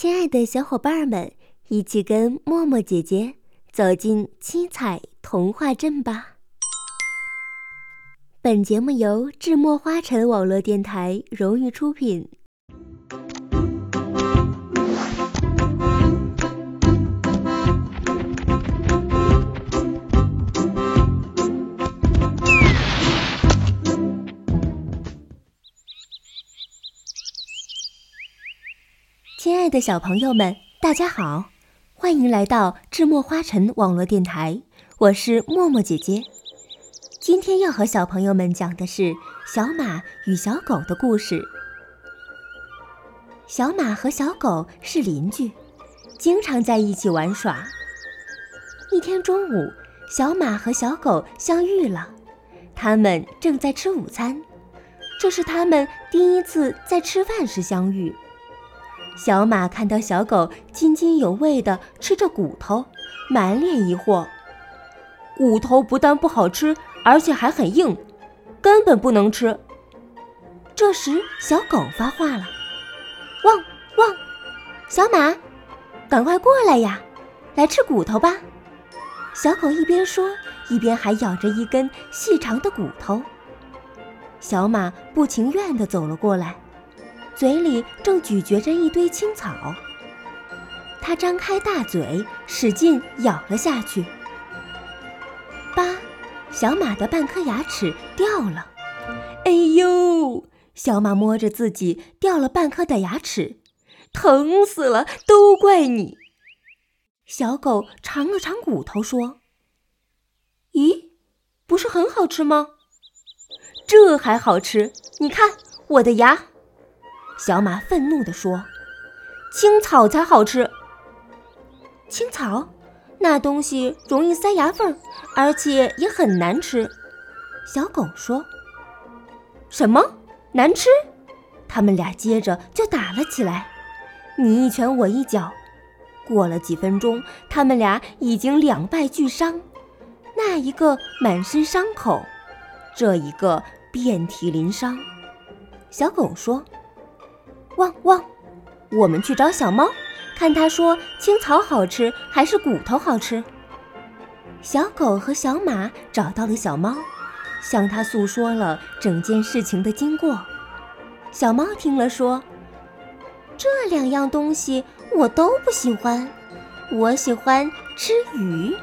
亲爱的小伙伴们，一起跟默默姐姐走进七彩童话镇吧！本节目由智墨花城网络电台荣誉出品。亲爱的小朋友们，大家好，欢迎来到智墨花城网络电台，我是默默姐姐。今天要和小朋友们讲的是小马与小狗的故事。小马和小狗是邻居，经常在一起玩耍。一天中午，小马和小狗相遇了，他们正在吃午餐，这是他们第一次在吃饭时相遇。小马看到小狗津津有味地吃着骨头，满脸疑惑。骨头不但不好吃，而且还很硬，根本不能吃。这时，小狗发话了：“汪汪，小马，赶快过来呀，来吃骨头吧！”小狗一边说，一边还咬着一根细长的骨头。小马不情愿地走了过来。嘴里正咀嚼着一堆青草，它张开大嘴，使劲咬了下去。八！小马的半颗牙齿掉了。哎呦！小马摸着自己掉了半颗的牙齿，疼死了！都怪你！小狗尝了尝骨头，说：“咦，不是很好吃吗？这还好吃？你看我的牙。”小马愤怒地说：“青草才好吃。青草，那东西容易塞牙缝，而且也很难吃。”小狗说：“什么难吃？”他们俩接着就打了起来，你一拳我一脚。过了几分钟，他们俩已经两败俱伤，那一个满身伤口，这一个遍体鳞伤。小狗说。汪汪！我们去找小猫，看它说青草好吃还是骨头好吃。小狗和小马找到了小猫，向它诉说了整件事情的经过。小猫听了说：“这两样东西我都不喜欢，我喜欢吃鱼。”